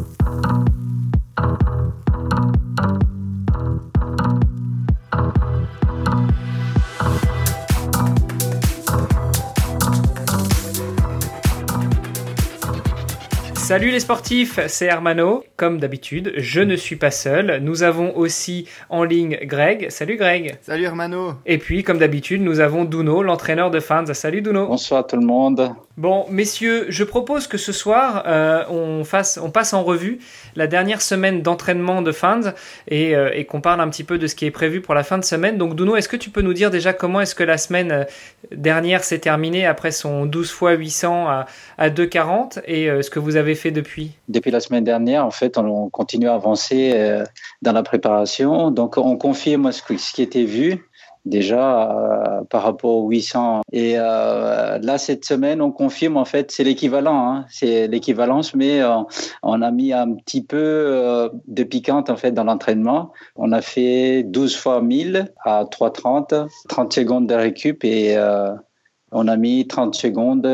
Thank you. Salut les sportifs, c'est Hermano. Comme d'habitude, je ne suis pas seul. Nous avons aussi en ligne Greg. Salut Greg. Salut Hermano. Et puis, comme d'habitude, nous avons Duno, l'entraîneur de fans. Salut Duno. Bonsoir tout le monde. Bon, messieurs, je propose que ce soir, euh, on, fasse, on passe en revue la dernière semaine d'entraînement de fans et, euh, et qu'on parle un petit peu de ce qui est prévu pour la fin de semaine. Donc, Duno, est-ce que tu peux nous dire déjà comment est-ce que la semaine euh, dernière s'est terminée après son 12 x 800 à, à 2,40 et ce que vous avez fait depuis? La semaine dernière, en fait, on, continue à avancer dans la préparation. Donc, on confirme ce, qui était vu déjà euh, par rapport aux 800. Et euh, là, cette semaine, on confirme, en fait, c'est l'équivalent, hein, c'est l'équivalence, mais euh, on a mis un petit peu euh, de piquante, en fait, dans l'entraînement. On a fait 12 fois 1000 à 3,30, 30 secondes de récup et on a mis 30 secondes,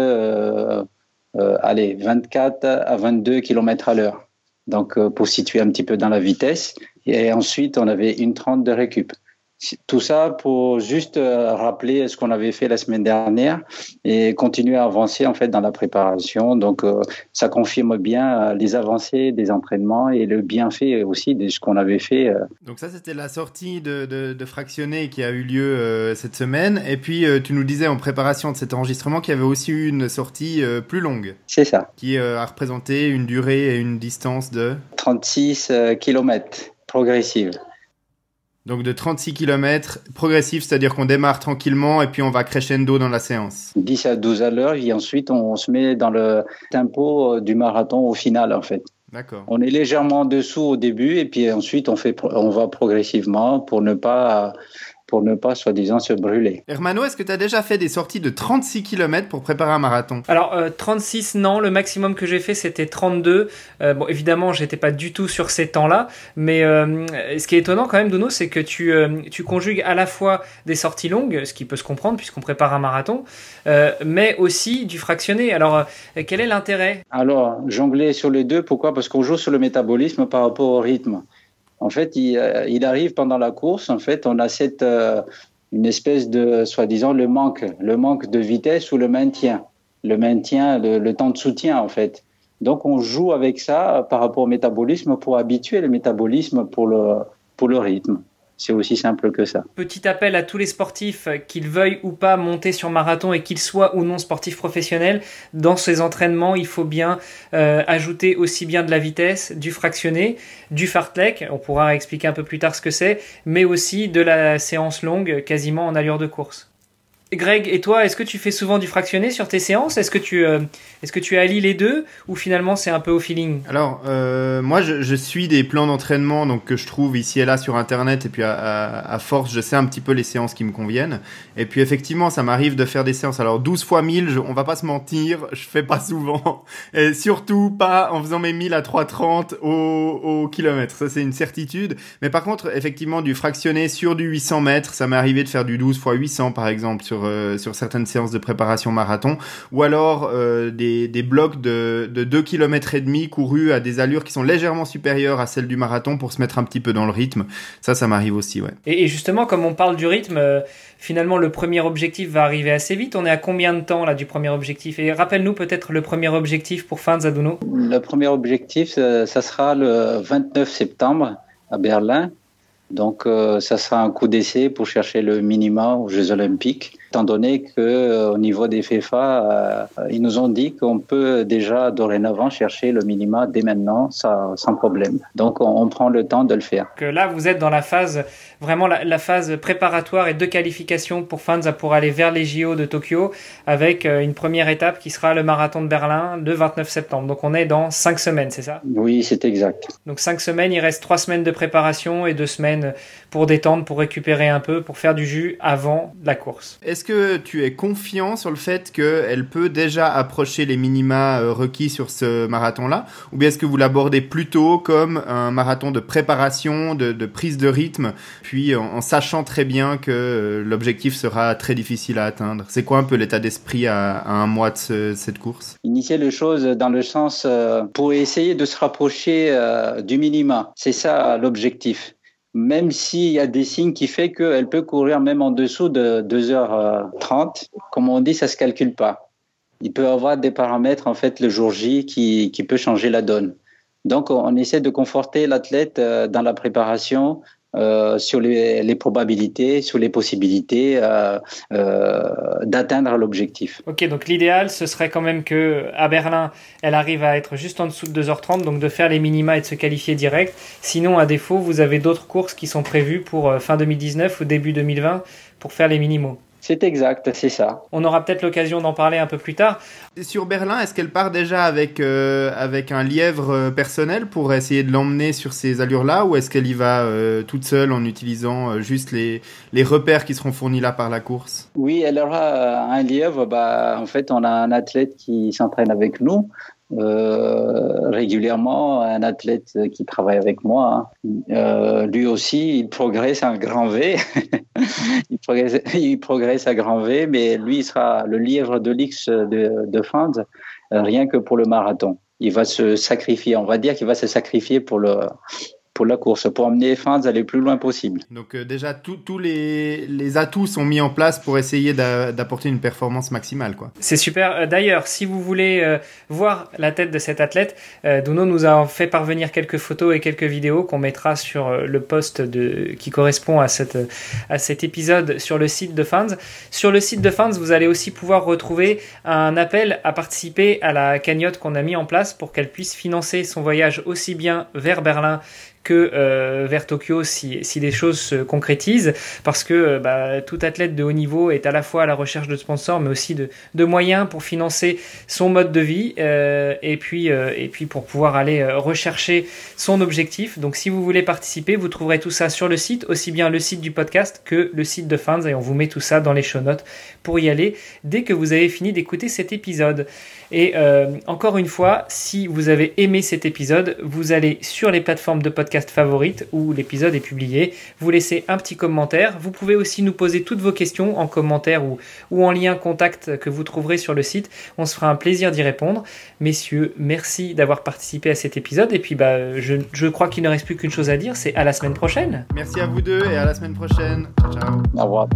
allez, 24 à 22 km à l'heure. Donc, pour situer un petit peu dans la vitesse. Et ensuite, on avait une 30 de récup. Tout ça pour juste euh, rappeler ce qu'on avait fait la semaine dernière et continuer à avancer en fait dans la préparation. Donc euh, ça confirme bien euh, les avancées des entraînements et le bienfait aussi de ce qu'on avait fait. Donc ça c'était la sortie de, de, de, fractionné qui a eu lieu cette semaine. Et puis tu nous disais en préparation de cet enregistrement qu'il y avait aussi eu une sortie plus longue. C'est ça. Qui a représenté une durée et une distance de? 36 km progressive. Donc de 36 km progressif, c'est-à-dire qu'on démarre tranquillement et puis on va crescendo dans la séance. 10 à 12 à l'heure et ensuite on se met dans le tempo du marathon au final en fait. D'accord. On est légèrement en dessous au début et puis ensuite on fait on va progressivement pour ne pas pour ne pas, soi-disant, se brûler. Hermano, est-ce que tu as déjà fait des sorties de 36 km pour préparer un marathon? Alors, 36, euh, non. Le maximum que j'ai fait, c'était 32. Euh, bon, évidemment, j'étais pas du tout sur ces temps-là. Mais euh, ce qui est étonnant quand même, Dono, c'est que tu, tu conjugues à la fois des sorties longues, ce qui peut se comprendre puisqu'on prépare un marathon, mais aussi du fractionné. Alors, quel est l'intérêt? Alors, jongler sur les deux. Pourquoi? Parce qu'on joue sur le métabolisme par rapport au rythme. En fait, il, euh, il, arrive pendant la course, en fait, on a cette, euh, une espèce de, soi-disant, le manque, le manque de vitesse ou le maintien, le maintien, le, temps de soutien, en fait. Donc, on joue avec ça par rapport au métabolisme pour habituer le métabolisme pour le, pour le rythme. C'est aussi simple que ça. Petit appel à tous les sportifs, qu'ils veuillent ou pas monter sur marathon et qu'ils soient ou non sportifs professionnels. Dans ces entraînements, il faut bien euh, ajouter aussi bien de la vitesse, du fractionné, du fartlek, on pourra expliquer un peu plus tard ce que c'est, mais aussi de la séance longue, quasiment en allure de course. Greg, et toi, est-ce que tu fais souvent du fractionné sur tes séances? Est-ce que tu euh, est-ce que tu allies les deux ou finalement c'est un peu au feeling? Alors euh, moi je, suis des plans d'entraînement donc que je trouve ici et là sur internet et puis à, force je sais un petit peu les séances qui me conviennent. Et puis effectivement ça m'arrive de faire des séances. Alors 12 fois 1000 je, on va pas se mentir je fais pas souvent. Et surtout pas en faisant mes 1000 à 3,30 au, au kilomètre. Ça c'est une certitude. Mais par contre effectivement du fractionné sur du 800 mètres ça m'est arrivé de faire du 12 fois 800 par exemple euh, sur, certaines séances de préparation marathon, ou alors euh, des, des blocs de, de 2 km et demi courus à des allures qui sont légèrement supérieures à celles du marathon pour se mettre un petit peu dans le rythme. Ça, ça m'arrive aussi, ouais. Et, justement, comme on parle du rythme, euh, finalement, le premier objectif va arriver assez vite. On est à combien de temps là du premier objectif? Et rappelle-nous peut-être le premier objectif pour Fans Aduno. Le premier objectif, ça sera le 29 septembre à Berlin. Donc, ça sera un coup d'essai pour chercher le minima aux Jeux Olympiques étant donné que euh, au niveau des FEFA, euh, ils nous ont dit qu'on peut déjà dorénavant chercher le minima dès maintenant, ça, sans problème. Donc on, on, prend le temps de le faire. Que là, vous êtes dans la phase vraiment la, la, phase préparatoire et de qualification pour Fanza pour aller vers les JO de Tokyo, avec euh, une première étape qui sera le marathon de Berlin le 29 septembre. Donc on est dans cinq semaines, c'est ça? Oui, c'est exact. Donc cinq semaines, il reste trois semaines de préparation et deux semaines pour détendre, pour récupérer un peu, pour faire du jus avant la course est-ce que tu es confiant sur le fait qu'elle peut déjà approcher les minima euh, requis sur ce marathon-là? Ou bien est-ce que vous l'abordez plutôt comme un marathon de préparation, de, prise de rythme, puis en, sachant très bien que euh, l'objectif sera très difficile à atteindre? C'est quoi un peu l'état d'esprit à, un mois de cette course? Initier les choses dans le sens euh, pour essayer de se rapprocher du minima. C'est ça l'objectif même s'il y a des signes qui fait qu'elle peut courir même en dessous de 2h30. Comme on dit, ça se calcule pas. Il peut avoir des paramètres, en fait, le jour J qui, qui peut changer la donne. Donc, on essaie de conforter l'athlète euh, dans la préparation, euh, sur les, les, probabilités, sur les possibilités euh, euh, d'atteindre l'objectif. Ok, donc l'idéal, ce serait quand même que à Berlin, elle arrive à être juste en dessous de 2h30, donc de faire les minima et de se qualifier direct. Sinon, à défaut, vous avez d'autres courses qui sont prévues pour fin 2019 ou début 2020 pour faire les minimaux. C'est exact, c'est ça. On aura peut-être l'occasion d'en parler un peu plus tard. Sur Berlin, est-ce qu'elle part déjà avec, euh, avec un lièvre euh, personnel pour essayer de l'emmener sur ces allures-là ou est-ce qu'elle y va euh, toute seule en utilisant juste les, les repères qui seront fournis là par la course? Oui, elle aura un lièvre. Bah, en fait, on a un athlète qui s'entraîne avec nous. Euh, régulièrement un athlète qui travaille avec moi. Euh, lui aussi, il progresse à grand V. il, progresse, il, progresse, à grand V, mais lui il sera le lièvre de l'X de, de euh, rien que pour le marathon. Il va se sacrifier, on va dire qu'il va se sacrifier pour le, pour la course, pour emmener les fans à aller plus loin possible. Donc euh, déjà, tous les, les, atouts sont mis en place pour essayer d'apporter une performance maximale. quoi. C'est super. Euh, d'ailleurs, si vous voulez euh, voir la tête de cet athlète, Duno nous a fait parvenir quelques photos et quelques vidéos qu'on mettra sur le post de, qui correspond à, cette, à cet épisode sur le site de Fans. Sur le site de Fans, vous allez aussi pouvoir retrouver un appel à participer à la cagnotte qu'on a mis en place pour qu'elle puisse financer son voyage aussi bien vers Berlin que euh, vers Tokyo si, si les choses se concrétisent, parce que euh, bah, tout athlète de haut niveau est à la fois à la recherche de sponsors, mais aussi de, de moyens pour financer son mode de vie, euh, et, puis, et puis pour pouvoir aller rechercher son objectif. Donc si vous voulez participer, vous trouverez tout ça sur le site, aussi bien le site du podcast que le site de Fans, et on vous met tout ça dans les show notes pour y aller dès que vous avez fini d'écouter cet épisode. Et encore une fois, si vous avez aimé cet épisode, vous allez sur les plateformes de podcast favorite où l'épisode est publié. Vous laissez un petit commentaire. Vous pouvez aussi nous poser toutes vos questions en commentaire ou, ou en lien contact que vous trouverez sur le site. On se fera un plaisir d'y répondre. Messieurs, merci d'avoir participé à cet épisode. Et puis, bah, je, je crois qu'il ne reste plus qu'une chose à dire, c'est à la semaine prochaine. Merci à vous deux et à la semaine prochaine. Ciao, ciao. Au revoir.